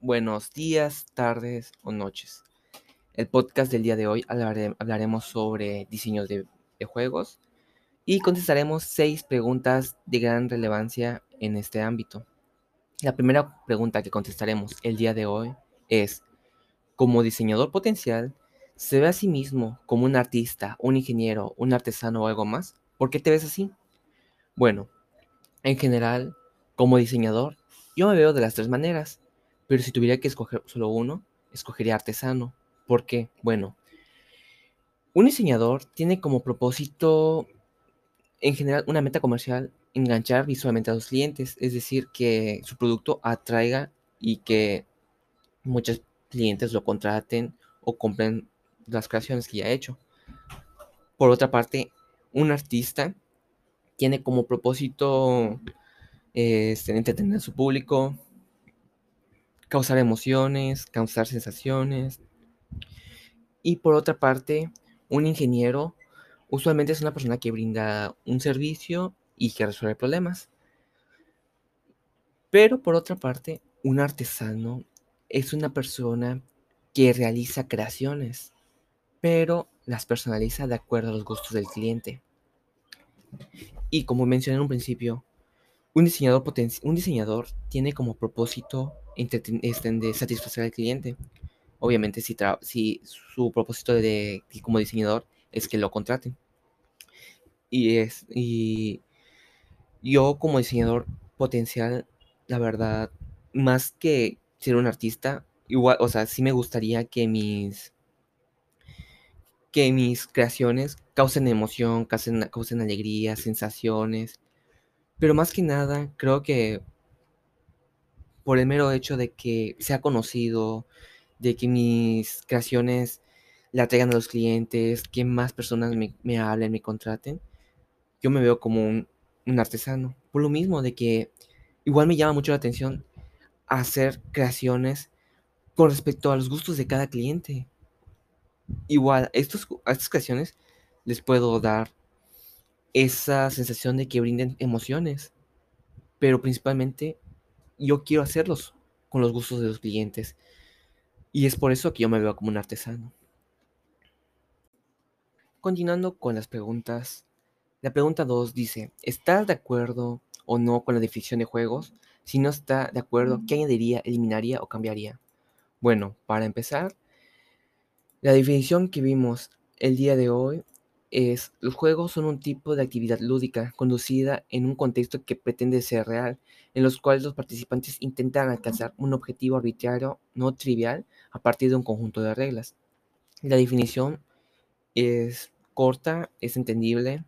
buenos días, tardes o noches. El podcast del día de hoy hablare- hablaremos sobre diseños de, de juegos y contestaremos seis preguntas de gran relevancia en este ámbito. La primera pregunta que contestaremos el día de hoy es, como diseñador potencial, ¿se ve a sí mismo como un artista, un ingeniero, un artesano o algo más? ¿Por qué te ves así? Bueno, en general, como diseñador, yo me veo de las tres maneras, pero si tuviera que escoger solo uno, escogería artesano. ¿Por qué? Bueno, un diseñador tiene como propósito, en general, una meta comercial, enganchar visualmente a los clientes, es decir, que su producto atraiga y que muchos clientes lo contraten o compren las creaciones que ya ha hecho. Por otra parte, un artista tiene como propósito este, entretener a su público, causar emociones, causar sensaciones. Y por otra parte, un ingeniero usualmente es una persona que brinda un servicio y que resuelve problemas. Pero por otra parte, un artesano es una persona que realiza creaciones, pero las personaliza de acuerdo a los gustos del cliente. Y como mencioné en un principio, un diseñador, un diseñador tiene como propósito este, de satisfacer al cliente. Obviamente si, si su propósito de, como diseñador es que lo contraten. Y, es, y yo como diseñador potencial, la verdad, más que ser un artista, igual, o sea, sí me gustaría que mis que mis creaciones causen emoción, causen, causen alegría, sensaciones. Pero más que nada, creo que por el mero hecho de que sea conocido, de que mis creaciones le atraigan a los clientes, que más personas me, hablen, me contraten, yo me veo como un, un, artesano. Por lo mismo de que igual me llama mucho la atención hacer creaciones con respecto a los gustos de cada cliente. Igual, estos, a estas creaciones les puedo dar esa sensación de que brinden emociones, pero principalmente yo quiero hacerlos con los gustos de los clientes. Y es por eso que yo me veo como un artesano. Continuando con las preguntas, la pregunta 2 dice, ¿estás de acuerdo o no con la definición de juegos? Si no está de acuerdo, ¿qué añadiría, eliminaría o cambiaría? Bueno, para empezar, la definición que vimos el día de hoy es, los juegos son un tipo de actividad lúdica conducida en un contexto que pretende ser real, en los cuales los participantes intentan alcanzar un objetivo arbitrario no trivial a partir de un conjunto de reglas. La definición es corta, es entendible,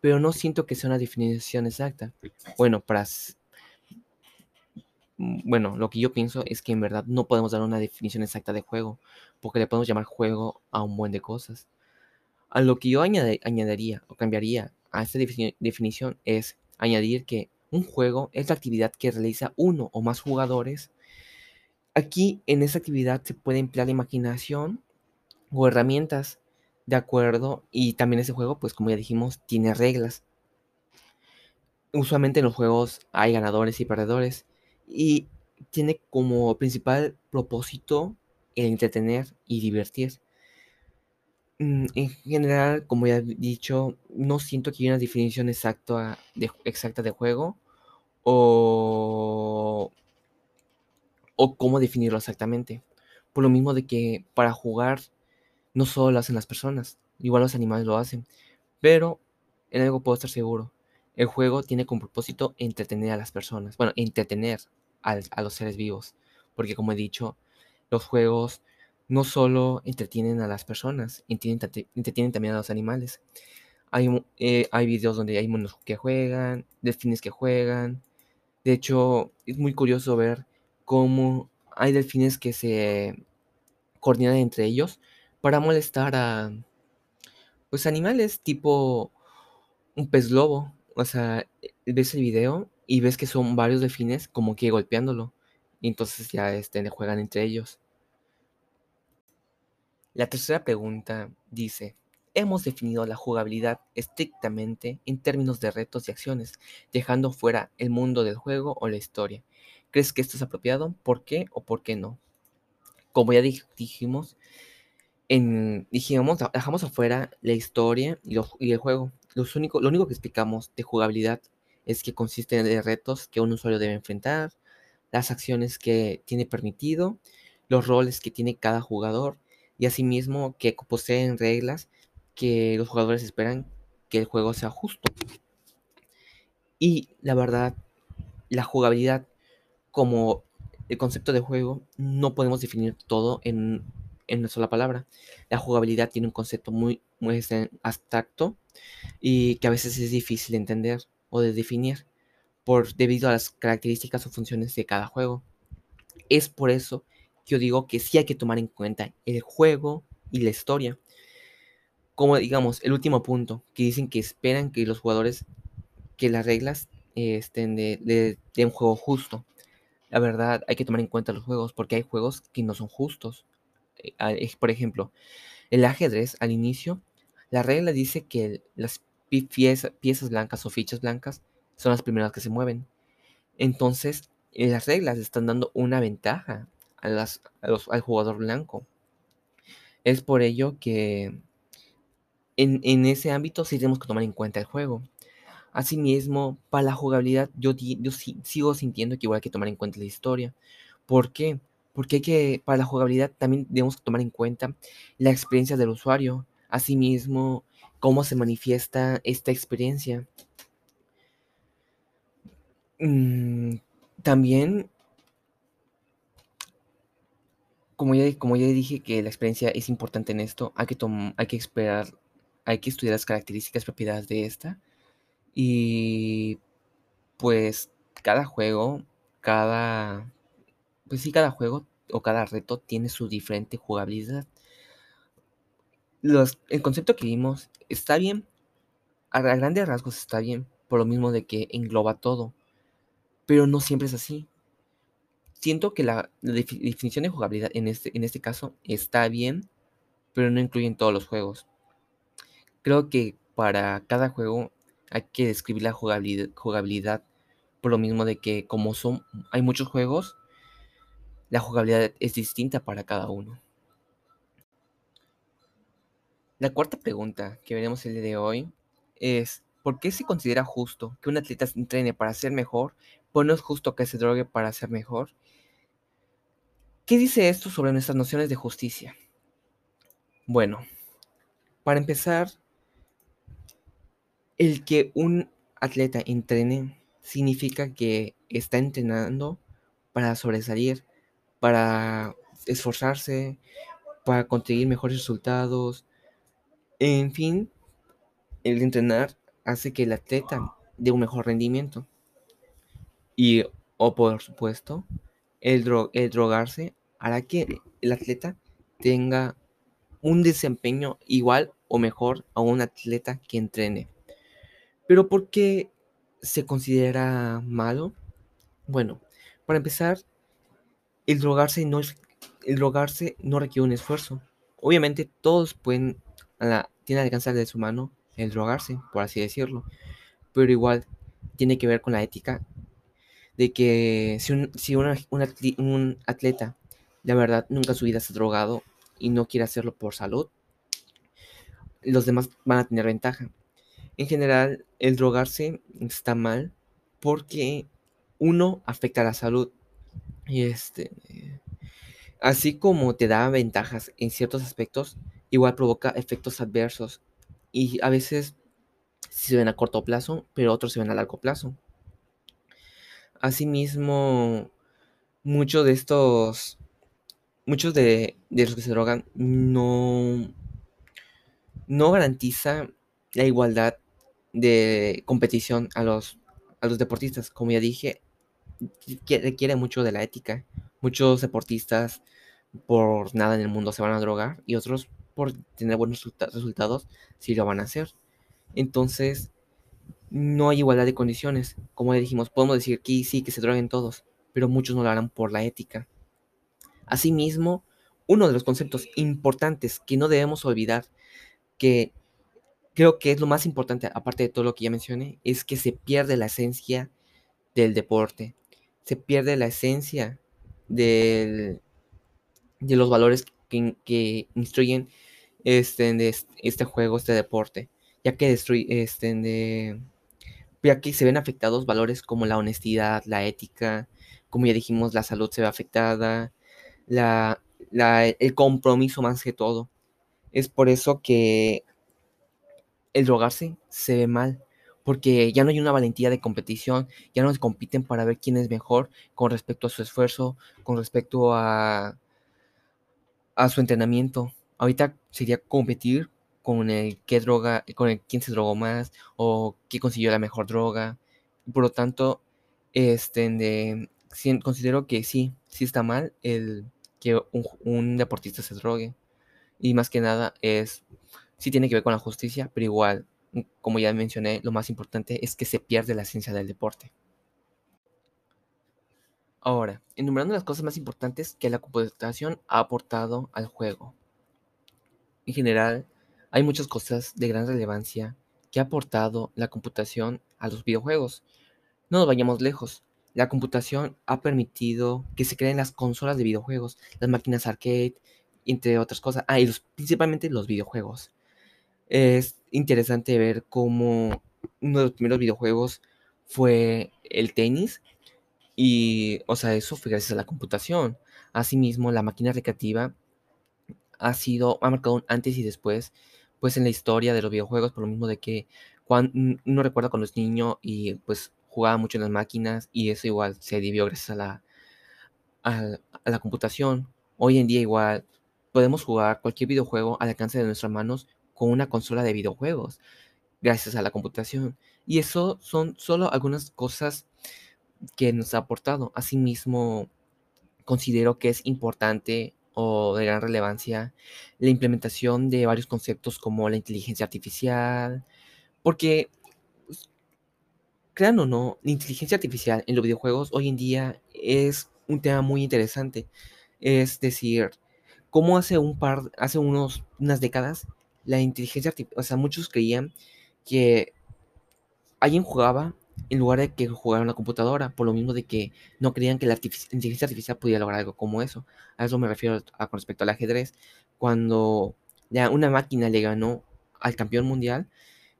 pero no siento que sea una definición exacta. Bueno, para bueno, lo que yo pienso es que en verdad no podemos dar una definición exacta de juego, porque le podemos llamar juego a un buen de cosas. A lo que yo añadiría o cambiaría a esta definición es añadir que un juego es la actividad que realiza uno o más jugadores. Aquí en esta actividad se puede emplear la imaginación o herramientas de acuerdo y también ese juego, pues como ya dijimos, tiene reglas. Usualmente en los juegos hay ganadores y perdedores y tiene como principal propósito el entretener y divertir. Mm, en general, como ya he dicho, no siento que haya una definición exacta de, exacta de juego o, o cómo definirlo exactamente. Por lo mismo de que para jugar no solo lo hacen las personas, igual los animales lo hacen. Pero en algo puedo estar seguro. El juego tiene como propósito entretener a las personas. Bueno, entretener a, a los seres vivos. Porque como he dicho, los juegos no solo entretienen a las personas, entretienen, también a los animales. Hay, eh, hay videos donde hay monos que juegan, delfines que juegan. De hecho, es muy curioso ver cómo hay delfines que se coordinan entre ellos para molestar a pues animales tipo un pez lobo. O sea, ves el video y ves que son varios delfines como que golpeándolo. Y entonces ya este, juegan entre ellos. La tercera pregunta dice, hemos definido la jugabilidad estrictamente en términos de retos y acciones, dejando fuera el mundo del juego o la historia. ¿Crees que esto es apropiado? ¿Por qué o por qué no? Como ya dijimos, en, dejamos afuera la historia y, el juego. Único, lo único que explicamos de jugabilidad es que consiste en retos que un usuario debe enfrentar, las acciones que tiene permitido, los roles que tiene cada jugador y asimismo que poseen reglas que los jugadores esperan que el juego sea justo. Y la verdad, la jugabilidad como el concepto de juego no podemos definir todo en, una sola palabra. La jugabilidad tiene un concepto muy, muy abstracto y que a veces es difícil de entender o de definir por, debido a las características o funciones de cada juego. Es por eso yo digo que sí hay que tomar en cuenta el juego y la historia. Como digamos, el último punto, que dicen que esperan que los jugadores, que las reglas estén de, un juego justo. La verdad, hay que tomar en cuenta los juegos porque hay juegos que no son justos. Eh, por ejemplo, el ajedrez al inicio, la regla dice que las piezas blancas o fichas blancas son las primeras que se mueven. Entonces, las reglas están dando una ventaja al jugador blanco. Es por ello que en, ese ámbito sí tenemos que tomar en cuenta el juego. Asimismo, para la jugabilidad, yo, sigo sintiendo que igual hay que tomar en cuenta la historia. ¿Por qué? Porque que, para la jugabilidad también debemos tomar en cuenta la experiencia del usuario. Asimismo, cómo se manifiesta esta experiencia. Mm, también, como ya, como ya dije que la experiencia es importante en esto, hay que, hay que esperar, hay que estudiar las características, propiedades de esta. Y pues cada juego, cada, pues sí, cada juego o cada reto tiene su diferente jugabilidad. El concepto que vimos está bien, a grandes rasgos está bien, por lo mismo de que engloba todo pero no siempre es así. Siento que la, definición de jugabilidad en este, en este caso está bien, pero no incluye en todos los juegos. Creo que para cada juego hay que describir la jugabilidad, por lo mismo de que como son hay muchos juegos, la jugabilidad es distinta para cada uno. La cuarta pregunta que veremos el día de hoy es ¿por qué se considera justo que un atleta se entrene para ser mejor, pues no es justo que se drogue para ser mejor. ¿Qué dice esto sobre nuestras nociones de justicia? Bueno, para empezar, el que un atleta entrene significa que está entrenando para sobresalir, para esforzarse, para conseguir mejores resultados. En fin, el entrenar hace que el atleta dé un mejor rendimiento. Y, o por supuesto, el, el drogarse hará que el atleta tenga un desempeño igual o mejor a un atleta que entrene. Pero ¿por qué se considera malo? Bueno, para empezar, el drogarse no, el drogarse no requiere un esfuerzo. Obviamente todos pueden, a la, tiene al de su mano el drogarse, por así decirlo. Pero igual tiene que ver con la ética de que si un, si un atleta, la verdad, nunca en su vida se ha drogado y no quiere hacerlo por salud, los demás van a tener ventaja. En general, el drogarse está mal porque uno afecta a la salud. Y este, así como te da ventajas en ciertos aspectos, igual provoca efectos adversos. Y a veces se ven a corto plazo, pero otros se ven a largo plazo. Asimismo, muchos de estos, muchos de, los que se drogan no, no garantiza la igualdad de competición a los, a los deportistas. Como ya dije, requiere mucho de la ética. Muchos deportistas por nada en el mundo se van a drogar y otros por tener buenos resultados sí lo van a hacer. Entonces, no hay igualdad de condiciones. Como ya dijimos, podemos decir que sí, que se droguen todos, pero muchos no lo harán por la ética. Asimismo, uno de los conceptos importantes que no debemos olvidar, que creo que es lo más importante, aparte de todo lo que ya mencioné, es que se pierde la esencia del deporte. se pierde la esencia del, de los valores que, instruyen este, de este juego, este deporte, ya que destruye, este, de, ya que se ven afectados valores como la honestidad, la ética, como ya dijimos, la salud se ve afectada, la, el compromiso más que todo. Es por eso que el drogarse se ve mal, porque ya no hay una valentía de competición, ya no se compiten para ver quién es mejor con respecto a su esfuerzo, con respecto a, a su entrenamiento. Ahorita sería competir con el qué droga, con el quién se drogó más o quién consiguió la mejor droga. Por lo tanto, este, de, considero que sí, sí está mal el que un, un deportista se drogue. Y más que nada es, sí tiene que ver con la justicia, pero igual, como ya mencioné, lo más importante es que se pierde la esencia del deporte. Ahora, enumerando las cosas más importantes que la computación ha aportado al juego. En general, hay muchas cosas de gran relevancia que ha aportado la computación a los videojuegos. No nos vayamos lejos. La computación ha permitido que se creen las consolas de videojuegos, las máquinas arcade, entre otras cosas. Ah, y principalmente los videojuegos. Es interesante ver cómo uno de los primeros videojuegos fue el tenis y, o sea, eso fue gracias a la computación. Asimismo, la máquina recreativa ha sido, ha marcado un antes y después, pues en la historia de los videojuegos, por lo mismo de que cuando, uno recuerda cuando es niño y pues jugaba mucho en las máquinas y eso igual se debió gracias a la, a, a la computación. Hoy en día igual podemos jugar cualquier videojuego al alcance de nuestras manos con una consola de videojuegos, gracias a la computación. Y eso son solo algunas cosas que nos ha aportado. Asimismo, considero que es importante o de gran relevancia la implementación de varios conceptos como la inteligencia artificial, porque, pues, crean o no, la inteligencia artificial en los videojuegos hoy en día es un tema muy interesante. Es decir, como hace un par, hace unos, unas décadas, la inteligencia artificial, o sea, muchos creían que alguien jugaba en lugar de que jugara una computadora, por lo mismo de que no creían que la inteligencia artificial pudiera lograr algo como eso. A eso me refiero con respecto al ajedrez. Cuando ya una máquina le ganó al campeón mundial,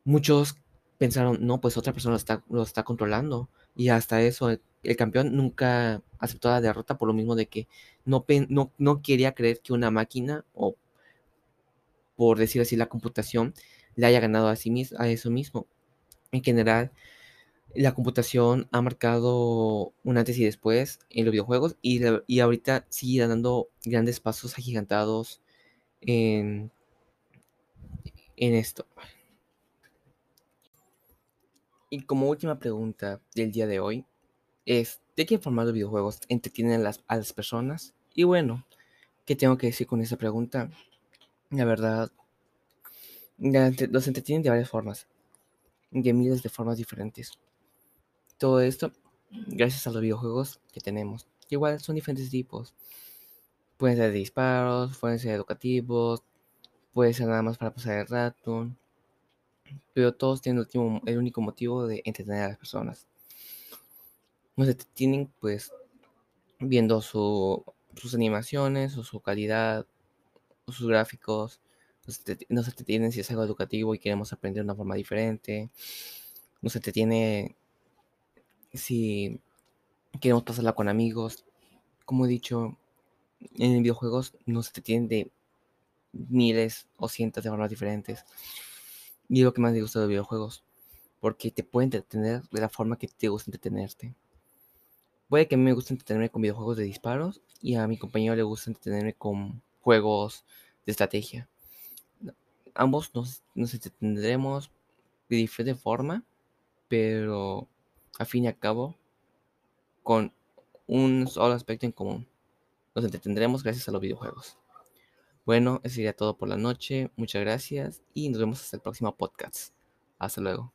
muchos pensaron, no, pues otra persona lo está, lo está controlando. Y hasta eso, el, campeón nunca aceptó la derrota por lo mismo de que no, no, no quería creer que una máquina, o por decir así, la computación, le haya ganado a, sí a eso mismo. En general, la computación ha marcado un antes y después en los videojuegos y, ahorita sigue dando grandes pasos agigantados en, en esto. Y como última pregunta del día de hoy es, ¿de qué forma los videojuegos entretienen a las, a las personas? Y bueno, ¿qué tengo que decir con esa pregunta? La verdad, los entretienen de varias formas, de miles de formas diferentes. Todo esto gracias a los videojuegos que tenemos. Igual son diferentes tipos. Pueden ser disparos, pueden ser educativos, pueden ser nada más para pasar el rato. Pero todos tienen el, único motivo de entretener a las personas. No se tienen pues viendo sus animaciones o su calidad o sus gráficos. No se entretienen si es algo educativo y queremos aprender de una forma diferente. No se entretiene si queremos pasarla con amigos. Como he dicho, en videojuegos no se te de miles o cientos de formas diferentes. Y es lo que más me gusta de los videojuegos. Porque te pueden entretener de la forma que te gusta entretenerte. Puede que a mí me guste entretenerme con videojuegos de disparos y a mi compañero le gusta entretenerme con juegos de estrategia. Ambos nos, nos entretendremos de diferente forma, pero a fin y a cabo, con un solo aspecto en común. Nos entretendremos gracias a los videojuegos. Bueno, eso sería todo por la noche. Muchas gracias y nos vemos hasta el próximo podcast. Hasta luego.